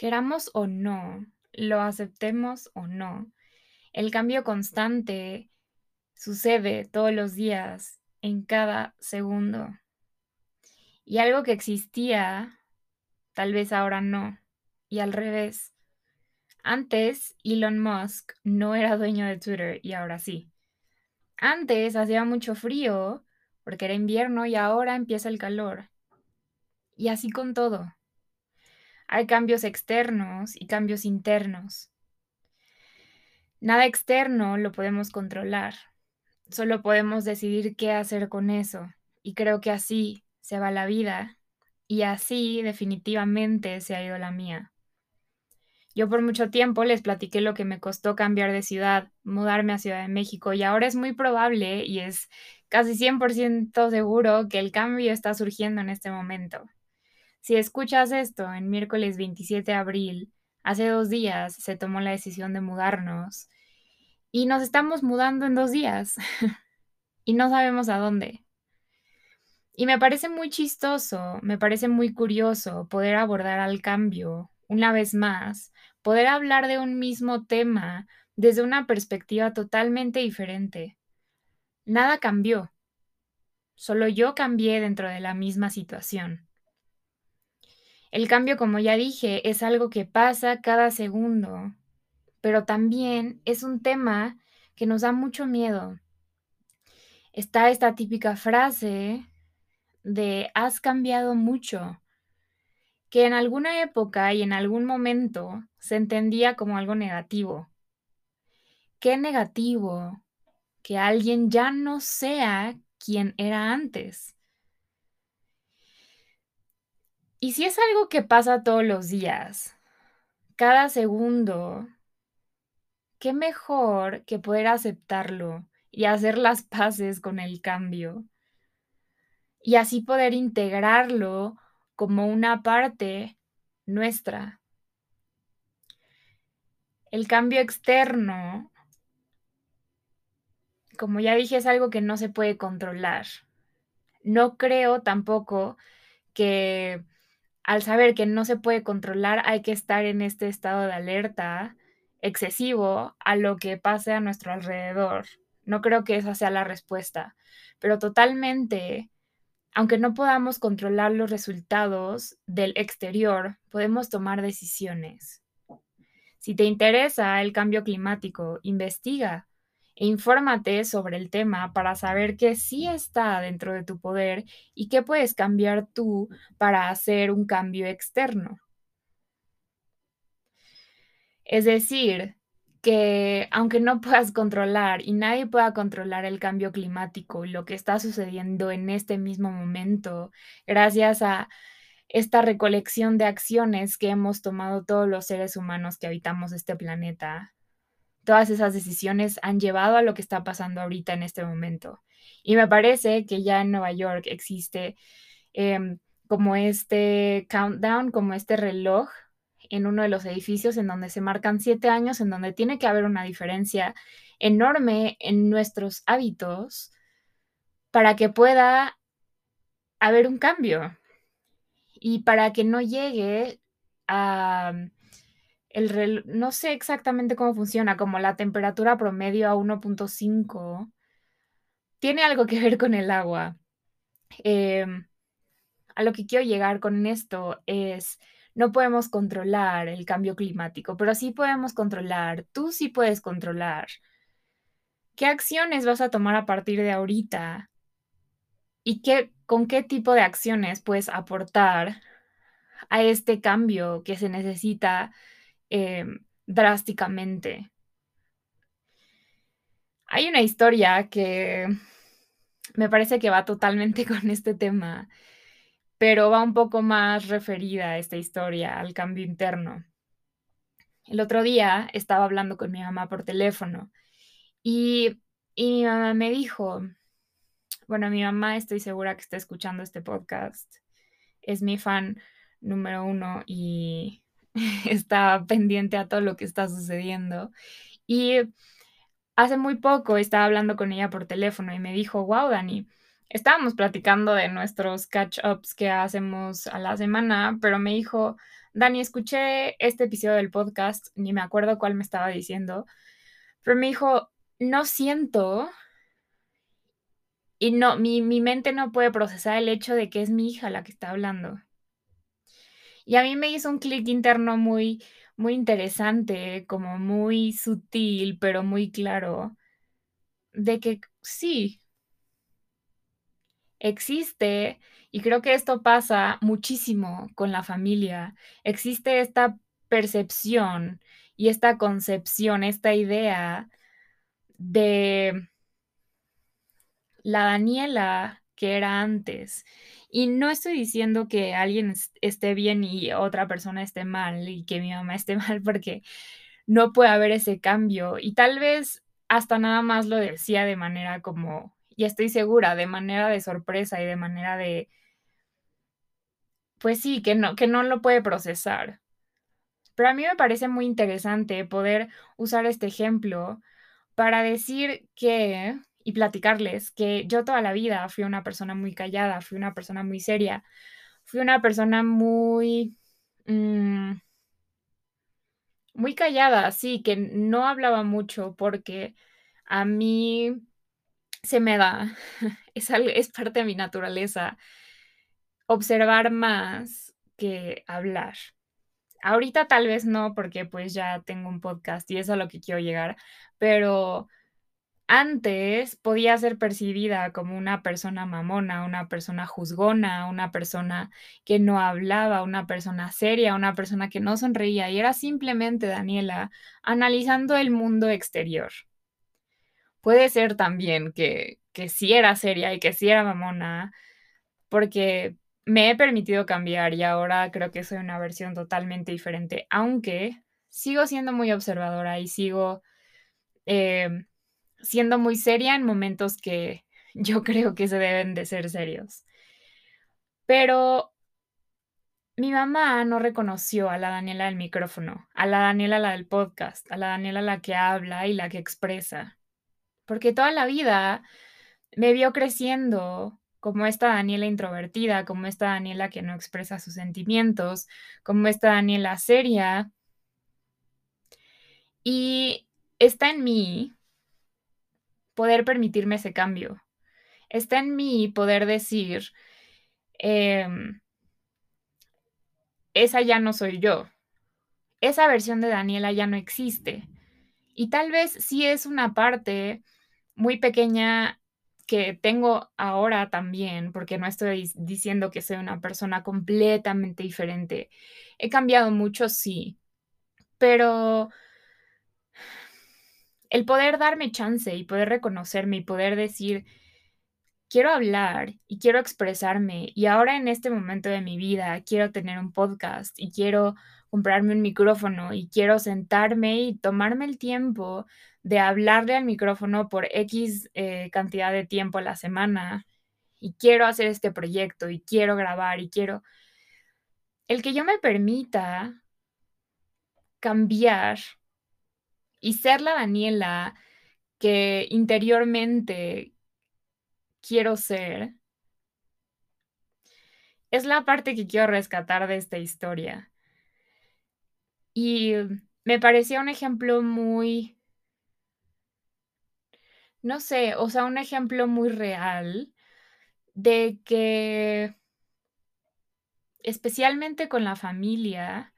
Queramos o no, lo aceptemos o no, el cambio constante sucede todos los días, en cada segundo. Y algo que existía, tal vez ahora no. Y al revés. Antes, Elon Musk no era dueño de Twitter y ahora sí. Antes hacía mucho frío porque era invierno y ahora empieza el calor. Y así con todo. Hay cambios externos y cambios internos. Nada externo lo podemos controlar. Solo podemos decidir qué hacer con eso. Y creo que así se va la vida. Y así definitivamente se ha ido la mía. Yo por mucho tiempo les platiqué lo que me costó cambiar de ciudad, mudarme a Ciudad de México y ahora es muy probable y es casi 100% seguro que el cambio está surgiendo en este momento. Si escuchas esto en miércoles 27 de abril, hace dos días se tomó la decisión de mudarnos y nos estamos mudando en dos días y no sabemos a dónde. Y me parece muy chistoso, me parece muy curioso poder abordar al cambio una vez más, poder hablar de un mismo tema desde una perspectiva totalmente diferente. Nada cambió, solo yo cambié dentro de la misma situación. El cambio, como ya dije, es algo que pasa cada segundo, pero también es un tema que nos da mucho miedo. Está esta típica frase de has cambiado mucho, que en alguna época y en algún momento se entendía como algo negativo. Qué negativo que alguien ya no sea quien era antes. Y si es algo que pasa todos los días, cada segundo, qué mejor que poder aceptarlo y hacer las paces con el cambio. Y así poder integrarlo como una parte nuestra. El cambio externo, como ya dije, es algo que no se puede controlar. No creo tampoco que al saber que no se puede controlar, hay que estar en este estado de alerta excesivo a lo que pase a nuestro alrededor. No creo que esa sea la respuesta, pero totalmente, aunque no podamos controlar los resultados del exterior, podemos tomar decisiones. Si te interesa el cambio climático, investiga infórmate sobre el tema para saber qué sí está dentro de tu poder y qué puedes cambiar tú para hacer un cambio externo. Es decir, que aunque no puedas controlar y nadie pueda controlar el cambio climático y lo que está sucediendo en este mismo momento, gracias a esta recolección de acciones que hemos tomado todos los seres humanos que habitamos este planeta, todas esas decisiones han llevado a lo que está pasando ahorita en este momento. Y me parece que ya en Nueva York existe em, como este countdown, como este reloj en uno de los edificios en donde se marcan siete años, en donde tiene que haber una diferencia enorme en nuestros hábitos para que pueda haber un cambio y para que no llegue a el no sé exactamente cómo funciona, como la temperatura promedio a 1.5 tiene algo que ver con el agua. Em, a lo que quiero llegar con esto es, no podemos controlar el cambio climático, pero sí podemos controlar, tú sí puedes controlar. ¿Qué acciones vas a tomar a partir de ahorita? ¿Y qué, con qué tipo de acciones puedes aportar a este cambio que se necesita Em, drásticamente. Hay una historia que me parece que va totalmente con este tema, pero va un poco más referida a esta historia, al cambio interno. El otro día estaba hablando con mi mamá por teléfono y, y mi mamá me dijo, bueno, mi mamá estoy segura que está escuchando este podcast, es mi fan número uno y está pendiente a todo lo que está sucediendo. Y hace muy poco estaba hablando con ella por teléfono y me dijo, wow, Dani, estábamos platicando de nuestros catch-ups que hacemos a la semana, pero me dijo, Dani, escuché este episodio del podcast, ni me acuerdo cuál me estaba diciendo, pero me dijo, no siento y no, mi, mi mente no puede procesar el hecho de que es mi hija la que está hablando. Y a mí me hizo un clic interno muy, muy interesante, como muy sutil, pero muy claro, de que sí, existe, y creo que esto pasa muchísimo con la familia, existe esta percepción y esta concepción, esta idea de la Daniela que era antes. Y no estoy diciendo que alguien esté bien y otra persona esté mal y que mi mamá esté mal porque no puede haber ese cambio. Y tal vez hasta nada más lo decía de manera como, y estoy segura, de manera de sorpresa y de manera de, pues sí, que no, que no lo puede procesar. Pero a mí me parece muy interesante poder usar este ejemplo para decir que y platicarles que yo toda la vida fui una persona muy callada, fui una persona muy seria, fui una persona muy... Mm, muy callada, sí, que no hablaba mucho porque a mí se me da, es, es parte de mi naturaleza, observar más que hablar. Ahorita tal vez no, porque pues ya tengo un podcast y es a lo que quiero llegar, pero antes podía ser percibida como una persona mamona, una persona juzgona, una persona que no hablaba, una persona seria, una persona que no sonreía y era simplemente Daniela analizando el mundo exterior. Puede ser también que, que sí era seria y que sí era mamona, porque me he permitido cambiar y ahora creo que soy una versión totalmente diferente, aunque sigo siendo muy observadora y sigo... Eh, siendo muy seria en momentos que yo creo que se deben de ser serios. Pero mi mamá no reconoció a la Daniela del micrófono, a la Daniela la del podcast, a la Daniela la que habla y la que expresa, porque toda la vida me vio creciendo como esta Daniela introvertida, como esta Daniela que no expresa sus sentimientos, como esta Daniela seria. Y está en mí poder permitirme ese cambio. Está en mí poder decir, em, esa ya no soy yo. Esa versión de Daniela ya no existe. Y tal vez sí es una parte muy pequeña que tengo ahora también, porque no estoy diciendo que soy una persona completamente diferente. He cambiado mucho, sí, pero el poder darme chance y poder reconocerme y poder decir, quiero hablar y quiero expresarme y ahora en este momento de mi vida quiero tener un podcast y quiero comprarme un micrófono y quiero sentarme y tomarme el tiempo de hablarle al micrófono por X eh, cantidad de tiempo a la semana y quiero hacer este proyecto y quiero grabar y quiero... El que yo me permita cambiar y ser la Daniela que interiormente quiero ser, es la parte que quiero rescatar de esta historia. Y me parecía un ejemplo muy, no sé, o sea, un ejemplo muy real de que, especialmente con la familia,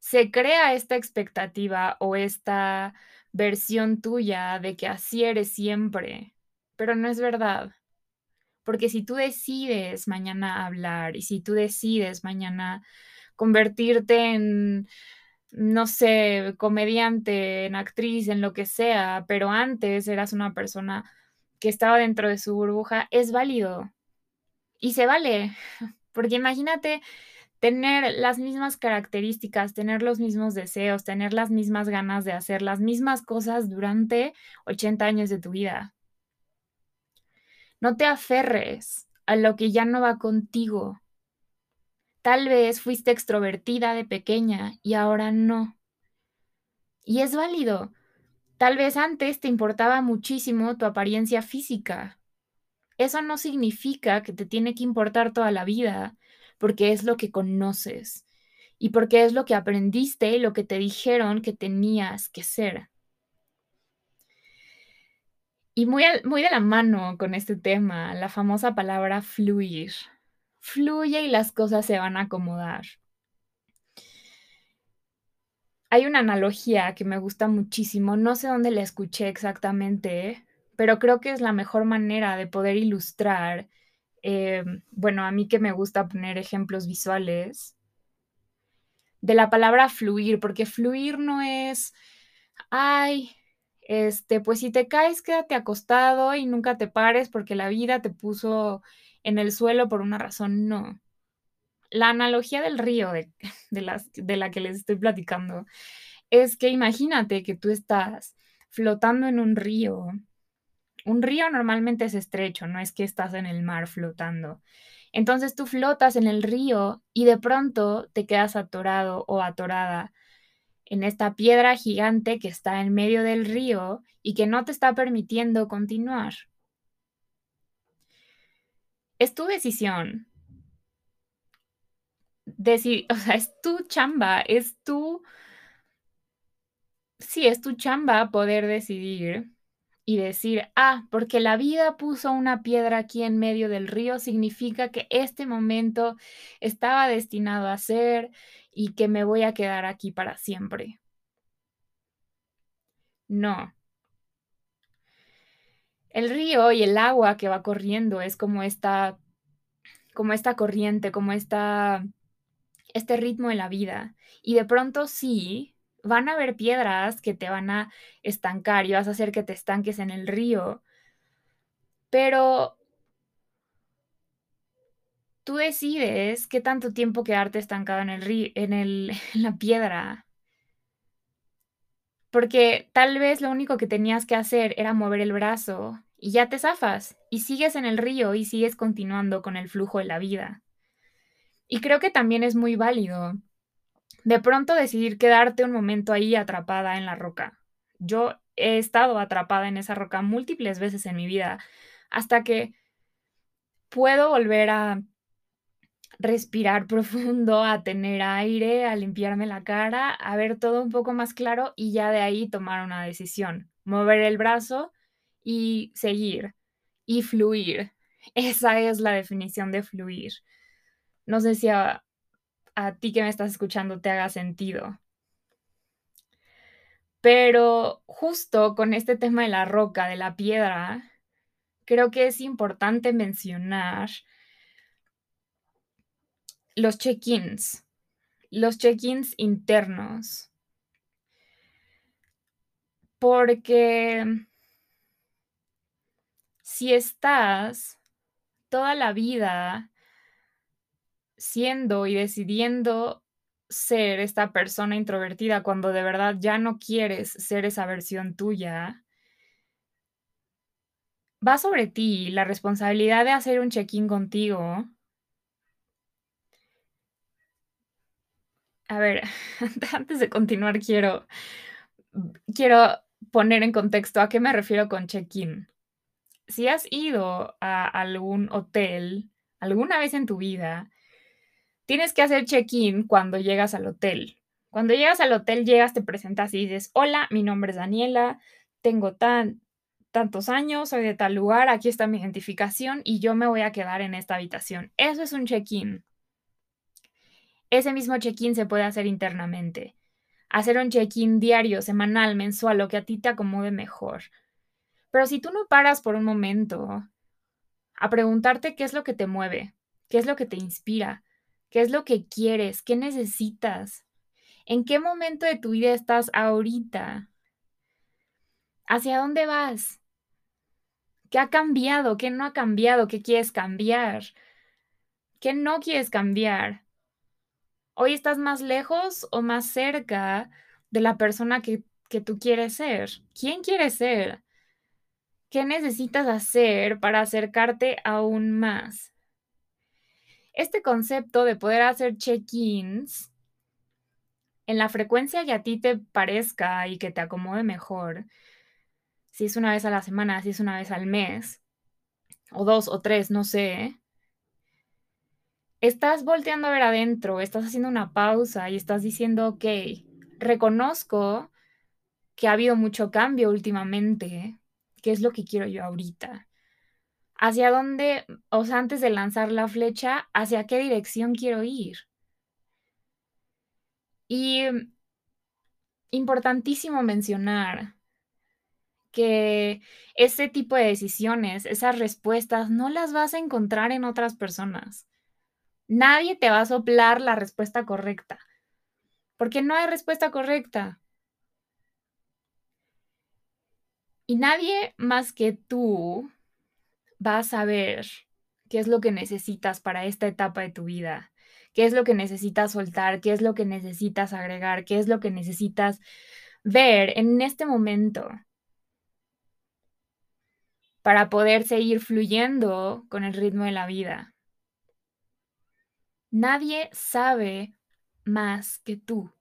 se crea esta expectativa o esta versión tuya de que así eres siempre, pero no es verdad. Porque si tú decides mañana hablar y si tú decides mañana convertirte en, no sé, comediante, en actriz, en lo que sea, pero antes eras una persona que estaba dentro de su burbuja, es válido. Y se vale. Porque imagínate tener las mismas características, tener los mismos deseos, tener las mismas ganas de hacer las mismas cosas durante 80 años de tu vida. No te aferres a lo que ya no va contigo. Tal vez fuiste extrovertida de pequeña y ahora no. Y es válido. Tal vez antes te importaba muchísimo tu apariencia física. Eso no significa que te tiene que importar toda la vida porque es lo que conoces. y porque es lo que aprendiste y lo que te dijeron que tenías que ser. Y muy, muy de la mano con este tema, la famosa palabra fluir. Fluye y las cosas se van a acomodar. Hay una analogía que me gusta muchísimo, no sé dónde la escuché exactamente, pero creo que es la mejor manera de poder ilustrar, eh, bueno, a mí que me gusta poner ejemplos visuales, de la palabra fluir, porque fluir no es, ay, este, pues si te caes, quédate acostado y nunca te pares porque la vida te puso en el suelo por una razón, no. La analogía del río de, de la que les estoy platicando es que imagínate que tú estás flotando en un río. Un río normalmente es estrecho, no es que estás en el mar flotando. Entonces tú flotas en el río y de pronto te quedas atorado o atorada en esta piedra gigante que está en medio del río y que no te está permitiendo continuar. Es tu decisión. Decir, o sea, es tu chamba, es tu... Sí, es tu chamba poder decidir y decir, ah, porque la vida puso una piedra aquí en medio del río, significa que este momento estaba destinado a ser y que me voy a quedar aquí para siempre. No. El río y el agua que va corriendo es como esta, como esta corriente, como esta, este ritmo de la vida. Y de pronto sí, van a haber piedras que te van a estancar y vas a hacer que te estanques en el río. Pero tú decides qué tanto tiempo quedarte estancado en el río, en, el, en la piedra. Porque tal vez lo único que tenías que hacer era mover el brazo y ya te zafas y sigues en el río y sigues continuando con el flujo de la vida. Y creo que también es muy válido de pronto decidir quedarte un momento ahí atrapada en la roca. Yo he estado atrapada en esa roca múltiples veces en mi vida hasta que puedo volver a respirar profundo, a tener aire, a limpiarme la cara, a ver todo un poco más claro y ya de ahí tomar una decisión, mover el brazo y seguir y fluir. Esa es la definición de fluir. No sé si a, a ti que me estás escuchando te haga sentido. Pero justo con este tema de la roca, de la piedra, creo que es importante mencionar los check-ins, los check-ins internos. Porque si estás toda la vida siendo y decidiendo ser esta persona introvertida cuando de verdad ya no quieres ser esa versión tuya, va sobre ti la responsabilidad de hacer un check-in contigo. A ver, antes de continuar quiero quiero poner en contexto a qué me refiero con check-in. Si has ido a algún hotel alguna vez en tu vida tienes que hacer check-in cuando llegas al hotel. Cuando llegas al hotel, llegas, te presentas y dices, hola, mi nombre es Daniela, tengo tan, tantos años, soy de tal lugar, aquí está mi identificación y yo me voy a quedar en esta habitación. Eso es un check-in. Ese mismo check-in se puede hacer internamente. Hacer un check-in diario, semanal, mensual, lo que a ti te acomode mejor. Pero si tú no paras por un momento a preguntarte qué es lo que te mueve, qué es lo que te inspira, ¿Qué es lo que quieres? ¿Qué necesitas? ¿En qué momento de tu vida estás ahorita? ¿Hacia dónde vas? ¿Qué ha cambiado? ¿Qué no ha cambiado? ¿Qué quieres cambiar? ¿Qué no quieres cambiar? ¿Hoy estás más lejos o más cerca de la persona que, que tú quieres ser? ¿Quién quieres ser? ¿Qué necesitas hacer para acercarte aún más? Este concepto de poder hacer check-ins en la frecuencia que a ti te parezca y que te acomode mejor, si es una vez a la semana, si es una vez al mes, o dos o tres, no sé, estás volteando a ver adentro, estás haciendo una pausa y estás diciendo: "Okey, reconozco que ha habido mucho cambio últimamente, ¿qué es lo que quiero yo ahorita? ¿Hacia dónde?". O sea, antes de lanzar la flecha, ¿hacia qué dirección quiero ir? Y importantísimo mencionar que ese tipo de decisiones, esas respuestas, no las vas a encontrar en otras personas. Nadie te va a soplar la respuesta correcta, porque no hay respuesta correcta. Y nadie más que tú va a saber qué es lo que necesitas para esta etapa de tu vida, qué es lo que necesitas soltar, qué es lo que necesitas agregar, qué es lo que necesitas ver en este momento para poder seguir fluyendo con el ritmo de la vida. Nadie sabe más que tú.